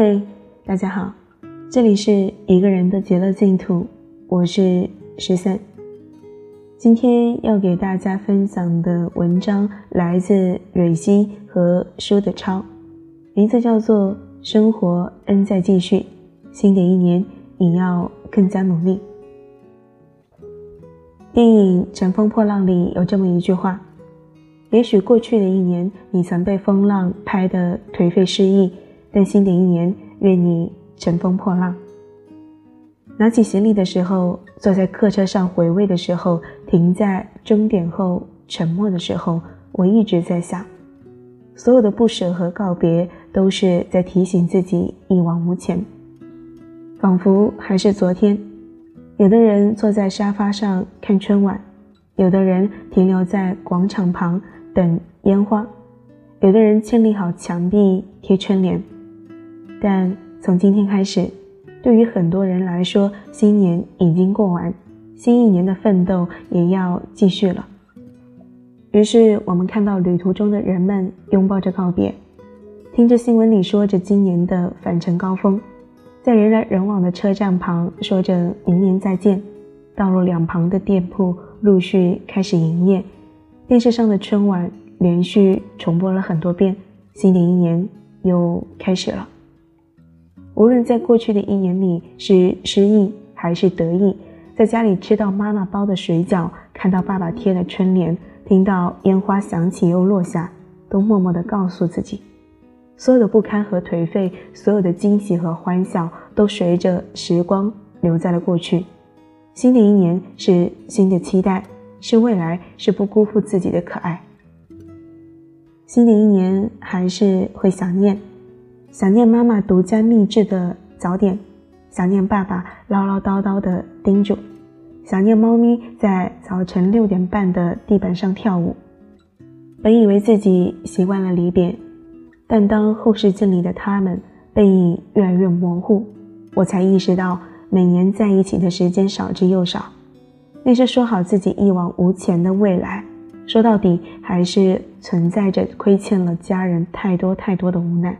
嘿，大家好，这里是一个人的极乐净土，我是十三。今天要给大家分享的文章来自蕊希和舒德超，名字叫做《生活恩在继续》，新的一年你要更加努力。电影《乘风破浪》里有这么一句话：也许过去的一年你曾被风浪拍得颓废失意。但新的一年，愿你乘风破浪。拿起行李的时候，坐在客车上回味的时候，停在终点后沉默的时候，我一直在想，所有的不舍和告别，都是在提醒自己一往无前。仿佛还是昨天，有的人坐在沙发上看春晚，有的人停留在广场旁等烟花，有的人清理好墙壁贴春联。但从今天开始，对于很多人来说，新年已经过完，新一年的奋斗也要继续了。于是，我们看到旅途中的人们拥抱着告别，听着新闻里说着今年的返程高峰，在人来人往的车站旁说着明年再见，道路两旁的店铺陆续开始营业，电视上的春晚连续重播了很多遍，新的一年又开始了。无论在过去的一年里是失意还是得意，在家里吃到妈妈包的水饺，看到爸爸贴的春联，听到烟花响起又落下，都默默地告诉自己，所有的不堪和颓废，所有的惊喜和欢笑，都随着时光留在了过去。新的一年是新的期待，是未来，是不辜负自己的可爱。新的一年还是会想念。想念妈妈独家秘制的早点，想念爸爸唠唠叨叨的叮嘱，想念猫咪在早晨六点半的地板上跳舞。本以为自己习惯了离别，但当后视镜里的他们背影越来越模糊，我才意识到每年在一起的时间少之又少。那些说好自己一往无前的未来，说到底还是存在着亏欠了家人太多太多的无奈。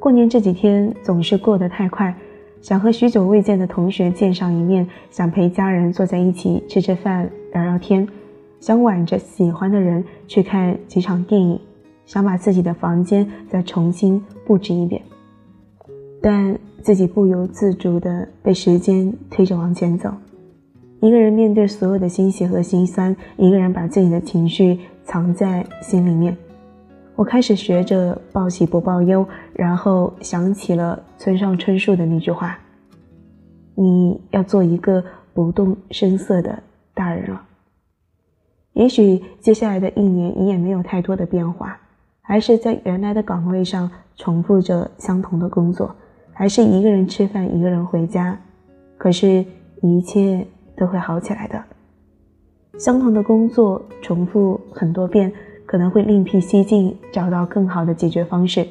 过年这几天总是过得太快，想和许久未见的同学见上一面，想陪家人坐在一起吃吃饭、聊聊天，想挽着喜欢的人去看几场电影，想把自己的房间再重新布置一遍，但自己不由自主地被时间推着往前走，一个人面对所有的欣喜和心酸，一个人把自己的情绪藏在心里面。我开始学着报喜不报忧，然后想起了村上春树的那句话：“你要做一个不动声色的大人了。”也许接下来的一年你也没有太多的变化，还是在原来的岗位上重复着相同的工作，还是一个人吃饭，一个人回家。可是，一切都会好起来的。相同的工作重复很多遍。可能会另辟蹊径，找到更好的解决方式。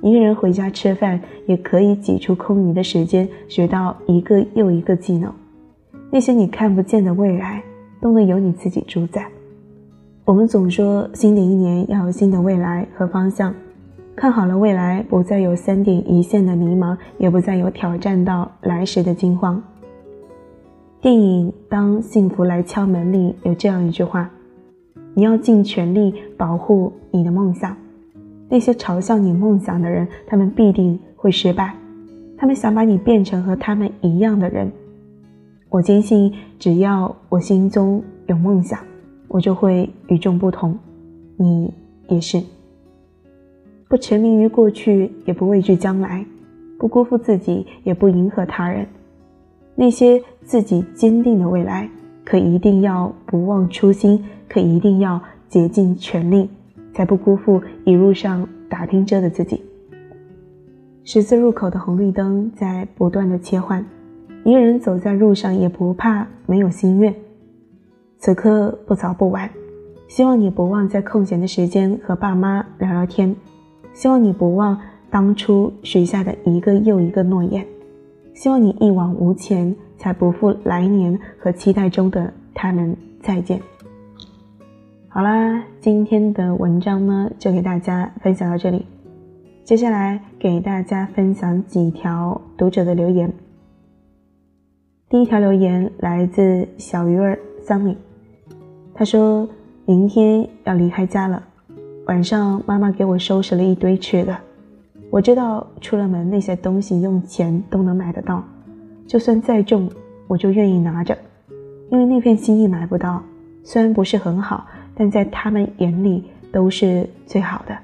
一个人回家吃饭，也可以挤出空余的时间，学到一个又一个技能。那些你看不见的未来，都能由你自己主宰。我们总说，新的一年要有新的未来和方向。看好了未来，不再有三点一线的迷茫，也不再有挑战到来时的惊慌。电影《当幸福来敲门》里有这样一句话。你要尽全力保护你的梦想。那些嘲笑你梦想的人，他们必定会失败。他们想把你变成和他们一样的人。我坚信，只要我心中有梦想，我就会与众不同。你也是。不沉迷于过去，也不畏惧将来；不辜负自己，也不迎合他人。那些自己坚定的未来。可一定要不忘初心，可一定要竭尽全力，才不辜负一路上打拼着的自己。十字路口的红绿灯在不断的切换，一个人走在路上也不怕没有心愿。此刻不早不晚，希望你不忘在空闲的时间和爸妈聊聊天，希望你不忘当初许下的一个又一个诺言，希望你一往无前。才不负来年和期待中的他们再见。好啦，今天的文章呢，就给大家分享到这里。接下来给大家分享几条读者的留言。第一条留言来自小鱼儿 Sunny，，他说明天要离开家了，晚上妈妈给我收拾了一堆吃的。我知道出了门那些东西用钱都能买得到，就算再重，我就愿意拿着，因为那片心意买不到。虽然不是很好，但在他们眼里都是最好的。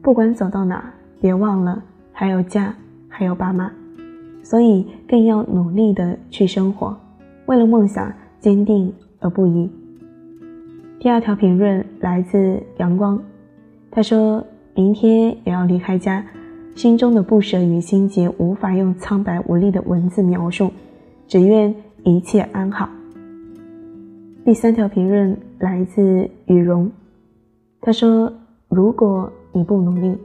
不管走到哪。别忘了，还有家，还有爸妈，所以更要努力的去生活，为了梦想坚定而不移。第二条评论来自阳光，他说明天也要离开家，心中的不舍与心结无法用苍白无力的文字描述，只愿一切安好。第三条评论来自羽绒，他说如果你不努力。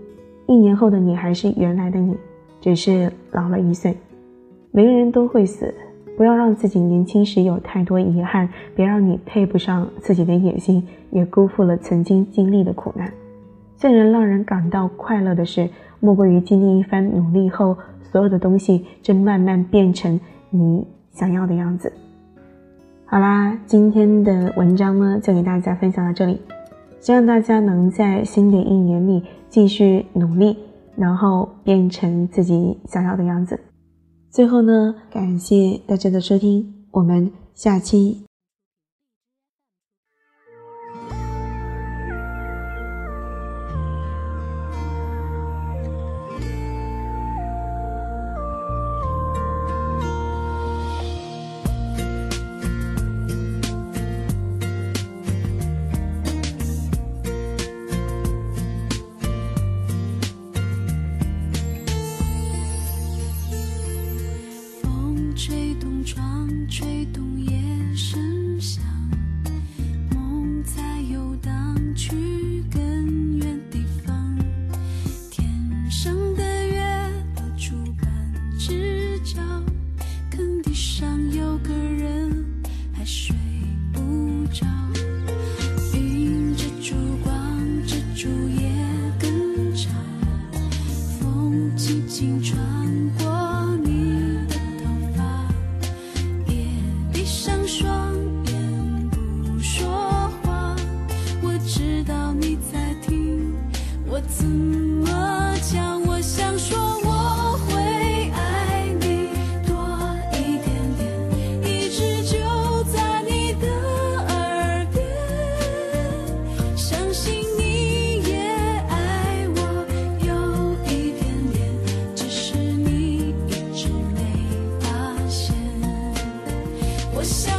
一年后的你还是原来的你，只是老了一岁。每个人都会死，不要让自己年轻时有太多遗憾，别让你配不上自己的野心，也辜负了曾经经历的苦难。最能让人感到快乐的事，莫过于经历一番努力后，所有的东西正慢慢变成你想要的样子。好啦，今天的文章呢，就给大家分享到这里。希望大家能在新的一年里继续努力，然后变成自己想要的样子。最后呢，感谢大家的收听，我们下期。吹动窗，吹动夜声响。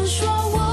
说我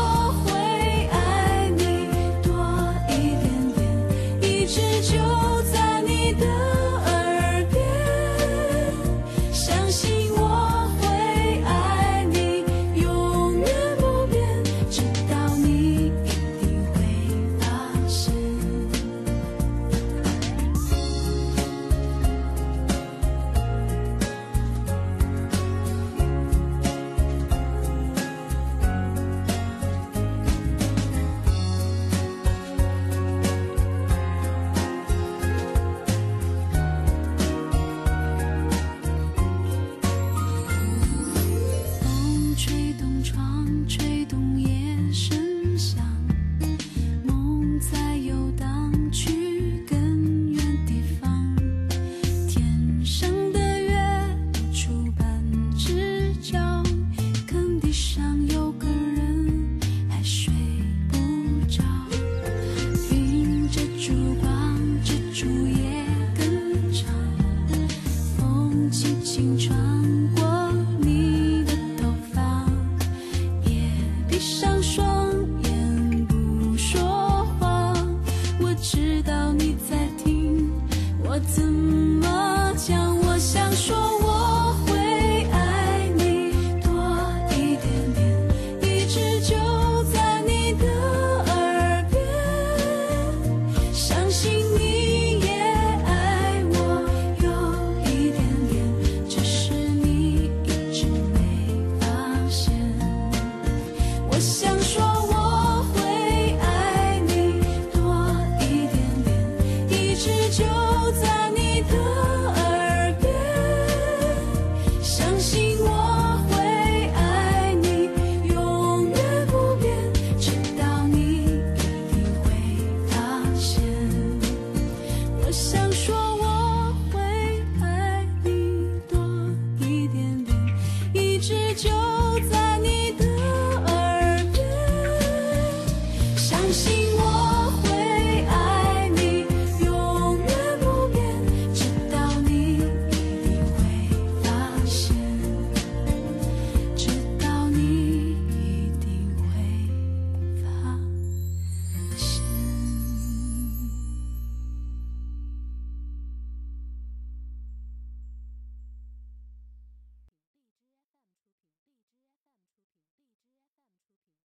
讲我想说